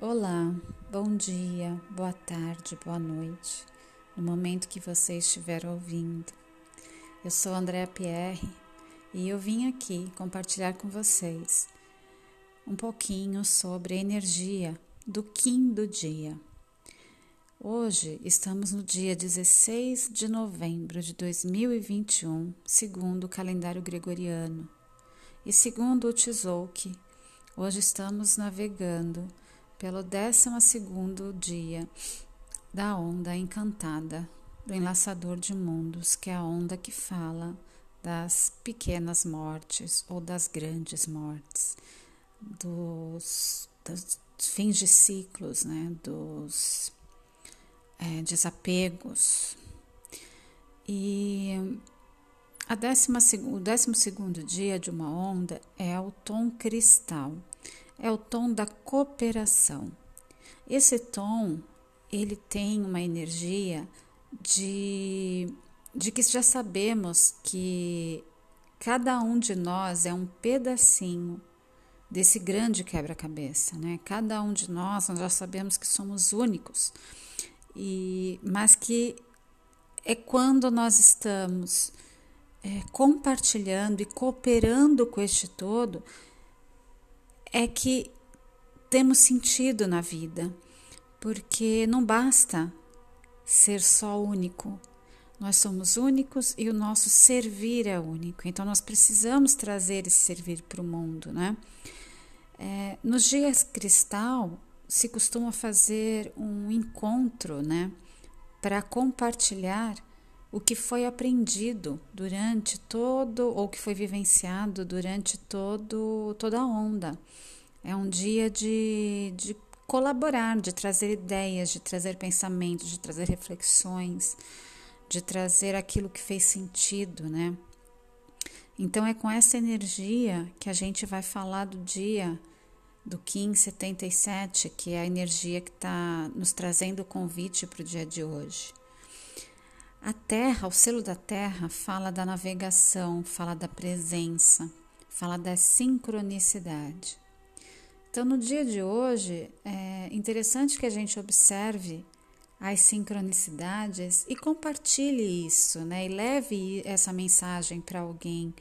Olá, bom dia, boa tarde, boa noite, no momento que você estiver ouvindo. Eu sou Andréa Pierre e eu vim aqui compartilhar com vocês um pouquinho sobre a energia do Kim do dia. Hoje estamos no dia 16 de novembro de 2021, segundo o calendário gregoriano. E segundo o Tzolk'in, hoje estamos navegando pelo décimo segundo dia da onda encantada do enlaçador de mundos, que é a onda que fala das pequenas mortes ou das grandes mortes, dos, dos fins de ciclos, né, dos é, desapegos. E a décima, o décimo segundo dia de uma onda é o tom cristal é o tom da cooperação. Esse tom, ele tem uma energia de, de que já sabemos que cada um de nós é um pedacinho desse grande quebra-cabeça, né? Cada um de nós, nós já sabemos que somos únicos, e, mas que é quando nós estamos é, compartilhando e cooperando com este todo é que temos sentido na vida, porque não basta ser só único. Nós somos únicos e o nosso servir é único. Então nós precisamos trazer esse servir para o mundo, né? É, nos dias cristal se costuma fazer um encontro, né, para compartilhar o que foi aprendido durante todo ou que foi vivenciado durante todo toda a onda. É um dia de, de colaborar, de trazer ideias, de trazer pensamentos, de trazer reflexões, de trazer aquilo que fez sentido, né? Então é com essa energia que a gente vai falar do dia do Kim 77, que é a energia que está nos trazendo o convite para o dia de hoje. A Terra, o selo da Terra, fala da navegação, fala da presença, fala da sincronicidade. Então, no dia de hoje, é interessante que a gente observe as sincronicidades e compartilhe isso, né? E leve essa mensagem para alguém.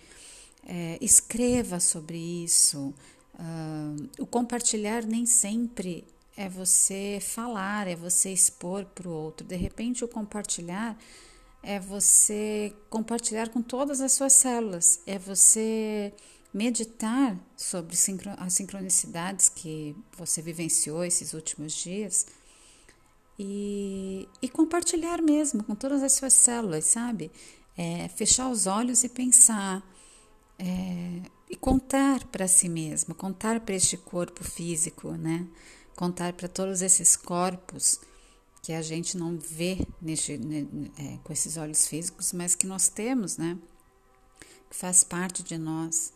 É, escreva sobre isso. Uh, o compartilhar nem sempre é você falar, é você expor para o outro. De repente, o compartilhar é você compartilhar com todas as suas células, é você meditar sobre as sincronicidades que você vivenciou esses últimos dias e, e compartilhar mesmo com todas as suas células, sabe? É, fechar os olhos e pensar. É, e contar para si mesmo, contar para este corpo físico, né? Contar para todos esses corpos que a gente não vê neste, é, com esses olhos físicos, mas que nós temos, né? Que faz parte de nós.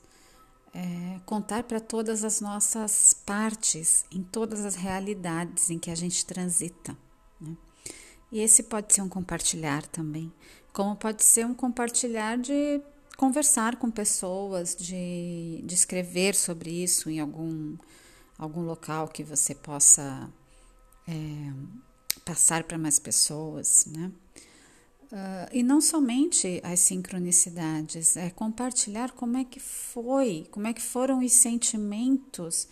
É, contar para todas as nossas partes, em todas as realidades em que a gente transita. Né? E esse pode ser um compartilhar também, como pode ser um compartilhar de conversar com pessoas, de, de escrever sobre isso em algum, algum local que você possa. É, passar para mais pessoas, né? Uh, e não somente as sincronicidades, é compartilhar como é que foi, como é que foram os sentimentos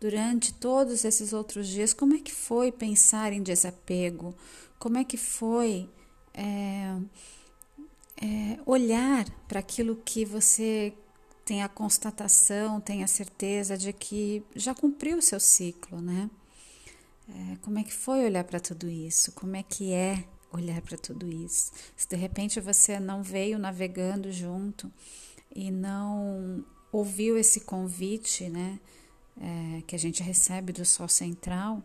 durante todos esses outros dias, como é que foi pensar em desapego, como é que foi é, é, olhar para aquilo que você tem a constatação, tem a certeza de que já cumpriu o seu ciclo, né? É, como é que foi olhar para tudo isso? Como é que é olhar para tudo isso? Se de repente você não veio navegando junto e não ouviu esse convite, né, é, que a gente recebe do Sol Central,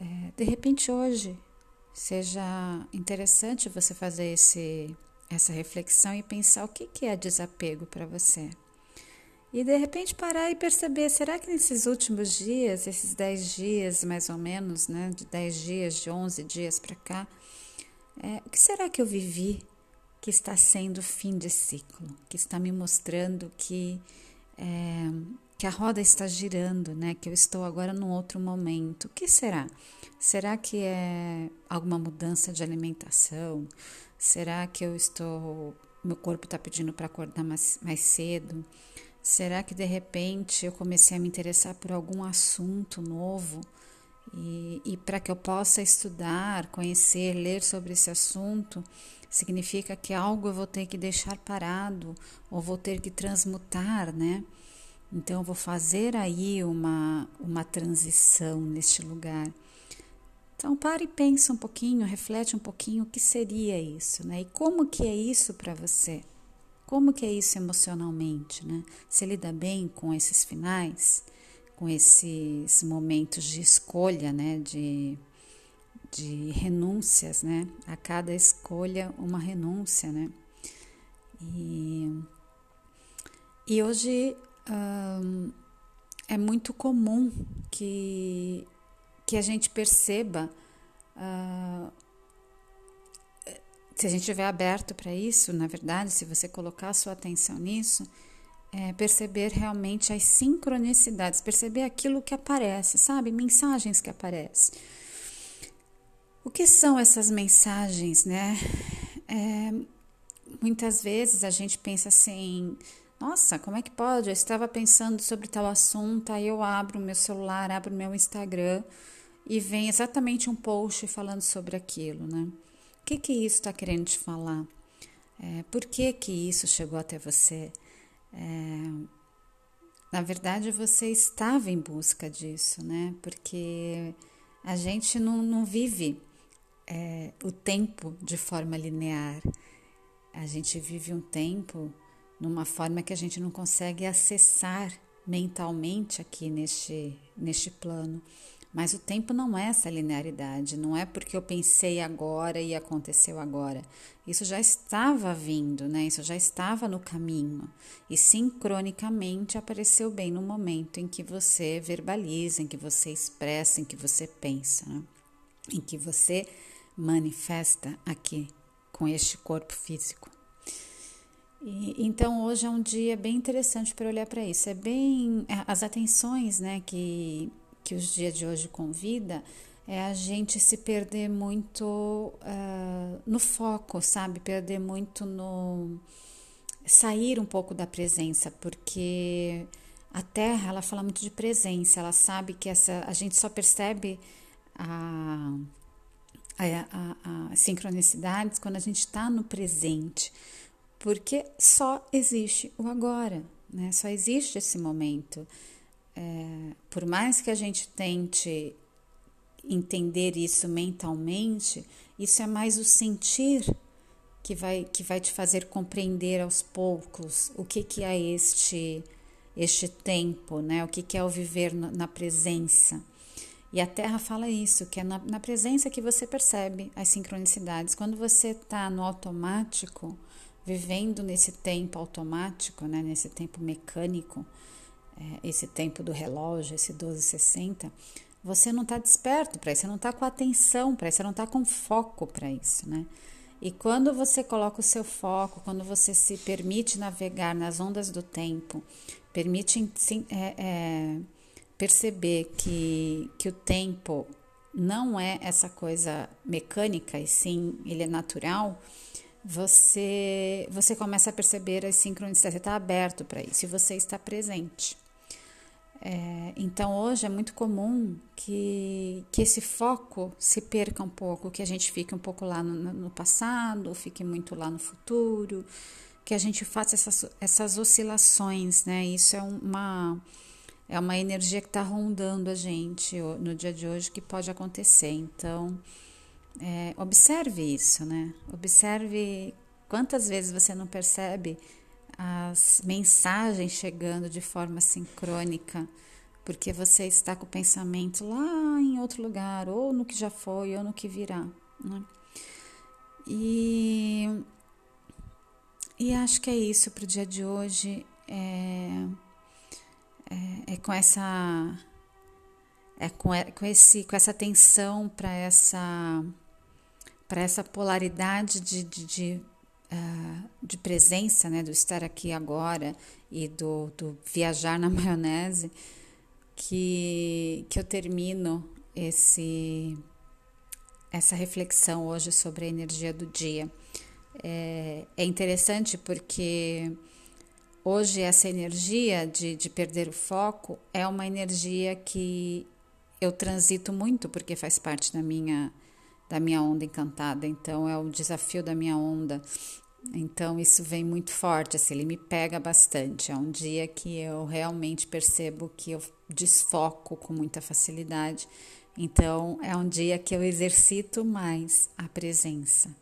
é, de repente hoje seja interessante você fazer esse, essa reflexão e pensar o que, que é desapego para você. E de repente parar e perceber, será que nesses últimos dias, esses 10 dias mais ou menos, né, de 10 dias, de 11 dias para cá, é, o que será que eu vivi que está sendo fim de ciclo, que está me mostrando que, é, que a roda está girando, né? Que eu estou agora num outro momento. O que será? Será que é alguma mudança de alimentação? Será que eu estou. Meu corpo está pedindo para acordar mais, mais cedo? Será que de repente eu comecei a me interessar por algum assunto novo? E, e para que eu possa estudar, conhecer, ler sobre esse assunto, significa que algo eu vou ter que deixar parado ou vou ter que transmutar, né? Então eu vou fazer aí uma, uma transição neste lugar. Então para e pensa um pouquinho, reflete um pouquinho o que seria isso, né? E como que é isso para você? Como que é isso emocionalmente, né? Você lida bem com esses finais, com esses momentos de escolha, né? De, de renúncias, né? A cada escolha uma renúncia, né? E, e hoje é muito comum que, que a gente perceba, uh, se a gente estiver aberto para isso, na verdade, se você colocar a sua atenção nisso, é perceber realmente as sincronicidades, perceber aquilo que aparece, sabe? Mensagens que aparecem. O que são essas mensagens, né? É, muitas vezes a gente pensa assim nossa, como é que pode? Eu estava pensando sobre tal assunto, aí eu abro o meu celular, abro o meu Instagram e vem exatamente um post falando sobre aquilo, né? O que que isso está querendo te falar? É, por que que isso chegou até você? É, na verdade, você estava em busca disso, né? Porque a gente não, não vive é, o tempo de forma linear. A gente vive um tempo numa forma que a gente não consegue acessar mentalmente aqui neste, neste plano. Mas o tempo não é essa linearidade, não é porque eu pensei agora e aconteceu agora. Isso já estava vindo, né? Isso já estava no caminho. E sincronicamente apareceu bem no momento em que você verbaliza, em que você expressa, em que você pensa, né? em que você manifesta aqui com este corpo físico. E, então hoje é um dia bem interessante para olhar para isso. É bem é, as atenções, né, que que os dias de hoje convida é a gente se perder muito uh, no foco, sabe? Perder muito no sair um pouco da presença, porque a Terra ela fala muito de presença. Ela sabe que essa a gente só percebe a, a, a, a sincronicidades quando a gente está no presente porque só existe o agora, né? Só existe esse momento. É, por mais que a gente tente entender isso mentalmente, isso é mais o sentir que vai, que vai te fazer compreender aos poucos o que, que é este, este tempo, né? o que, que é o viver na presença. E a Terra fala isso, que é na, na presença que você percebe as sincronicidades. Quando você está no automático, vivendo nesse tempo automático, né, nesse tempo mecânico, esse tempo do relógio, esse 1260, você não está desperto para isso, você não está com atenção para isso, você não está com foco para isso, né? E quando você coloca o seu foco, quando você se permite navegar nas ondas do tempo, permite é, é, perceber que, que o tempo não é essa coisa mecânica, e sim ele é natural, você, você começa a perceber as sincronicidades, você está aberto para isso e você está presente. É, então hoje é muito comum que, que esse foco se perca um pouco, que a gente fique um pouco lá no, no passado, fique muito lá no futuro, que a gente faça essas, essas oscilações, né? Isso é uma, é uma energia que está rondando a gente no dia de hoje que pode acontecer. Então, é, observe isso, né? Observe quantas vezes você não percebe as mensagens chegando de forma sincrônica, porque você está com o pensamento lá em outro lugar, ou no que já foi, ou no que virá. Né? E, e acho que é isso para o dia de hoje. É, é, é com essa é com, com, esse, com essa atenção para essa para essa polaridade de, de, de uh, de presença, né, do estar aqui agora e do, do viajar na maionese, que, que eu termino esse, essa reflexão hoje sobre a energia do dia. É, é interessante porque hoje essa energia de, de perder o foco é uma energia que eu transito muito porque faz parte da minha da minha onda encantada, então é o desafio da minha onda. Então isso vem muito forte, assim, ele me pega bastante. É um dia que eu realmente percebo que eu desfoco com muita facilidade. Então é um dia que eu exercito mais a presença.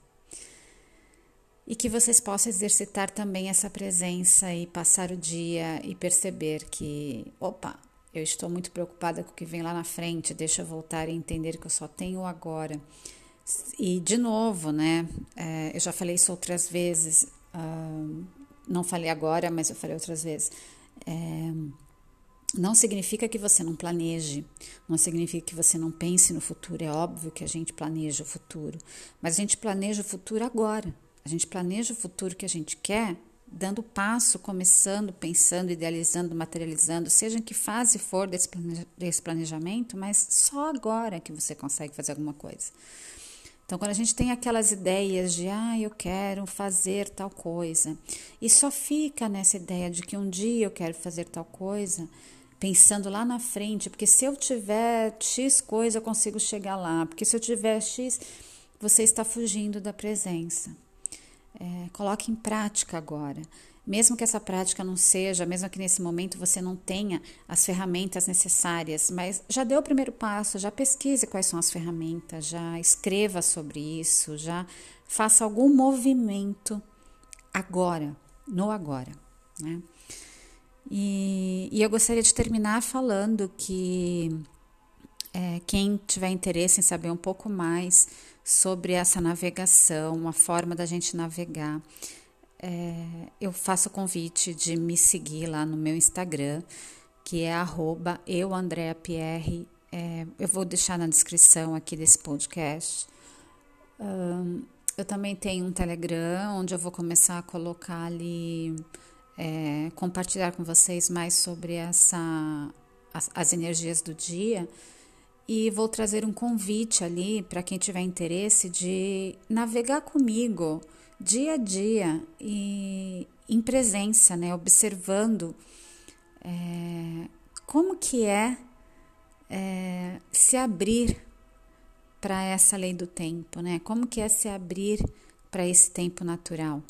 E que vocês possam exercitar também essa presença e passar o dia e perceber que, opa, eu estou muito preocupada com o que vem lá na frente, deixa eu voltar e entender que eu só tenho agora. E, de novo, né, é, eu já falei isso outras vezes, uh, não falei agora, mas eu falei outras vezes. É, não significa que você não planeje, não significa que você não pense no futuro. É óbvio que a gente planeja o futuro, mas a gente planeja o futuro agora. A gente planeja o futuro que a gente quer dando passo, começando, pensando, idealizando, materializando, seja em que fase for desse planejamento, mas só agora que você consegue fazer alguma coisa. Então, quando a gente tem aquelas ideias de, ah, eu quero fazer tal coisa, e só fica nessa ideia de que um dia eu quero fazer tal coisa, pensando lá na frente, porque se eu tiver X coisa, eu consigo chegar lá, porque se eu tiver X, você está fugindo da presença. É, coloque em prática agora. Mesmo que essa prática não seja, mesmo que nesse momento você não tenha as ferramentas necessárias, mas já dê o primeiro passo, já pesquise quais são as ferramentas, já escreva sobre isso, já faça algum movimento agora, no agora. Né? E, e eu gostaria de terminar falando que é, quem tiver interesse em saber um pouco mais sobre essa navegação, a forma da gente navegar, é, eu faço o convite de me seguir lá no meu Instagram, que é arroba euandreapierre. É, eu vou deixar na descrição aqui desse podcast. Um, eu também tenho um Telegram, onde eu vou começar a colocar ali, é, compartilhar com vocês mais sobre essa, as, as energias do dia e vou trazer um convite ali para quem tiver interesse de navegar comigo dia a dia e em presença, né, observando é, como que é, é se abrir para essa lei do tempo, né? Como que é se abrir para esse tempo natural?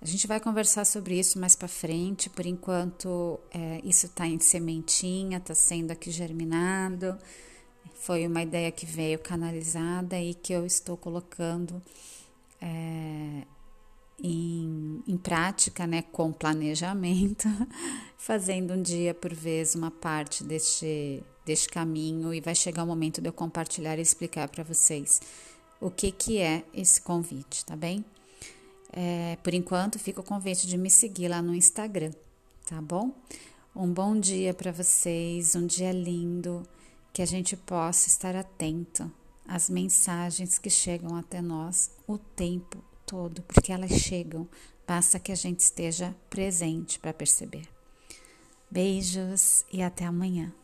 A gente vai conversar sobre isso mais para frente. Por enquanto, é, isso está em sementinha, está sendo aqui germinado. Foi uma ideia que veio canalizada e que eu estou colocando é, em, em prática, né, com planejamento, fazendo um dia por vez uma parte deste, deste caminho e vai chegar o momento de eu compartilhar e explicar para vocês o que, que é esse convite, tá bem? É, por enquanto, fica o convite de me seguir lá no Instagram, tá bom? Um bom dia para vocês, um dia lindo que a gente possa estar atento às mensagens que chegam até nós o tempo todo, porque elas chegam, basta que a gente esteja presente para perceber. Beijos e até amanhã.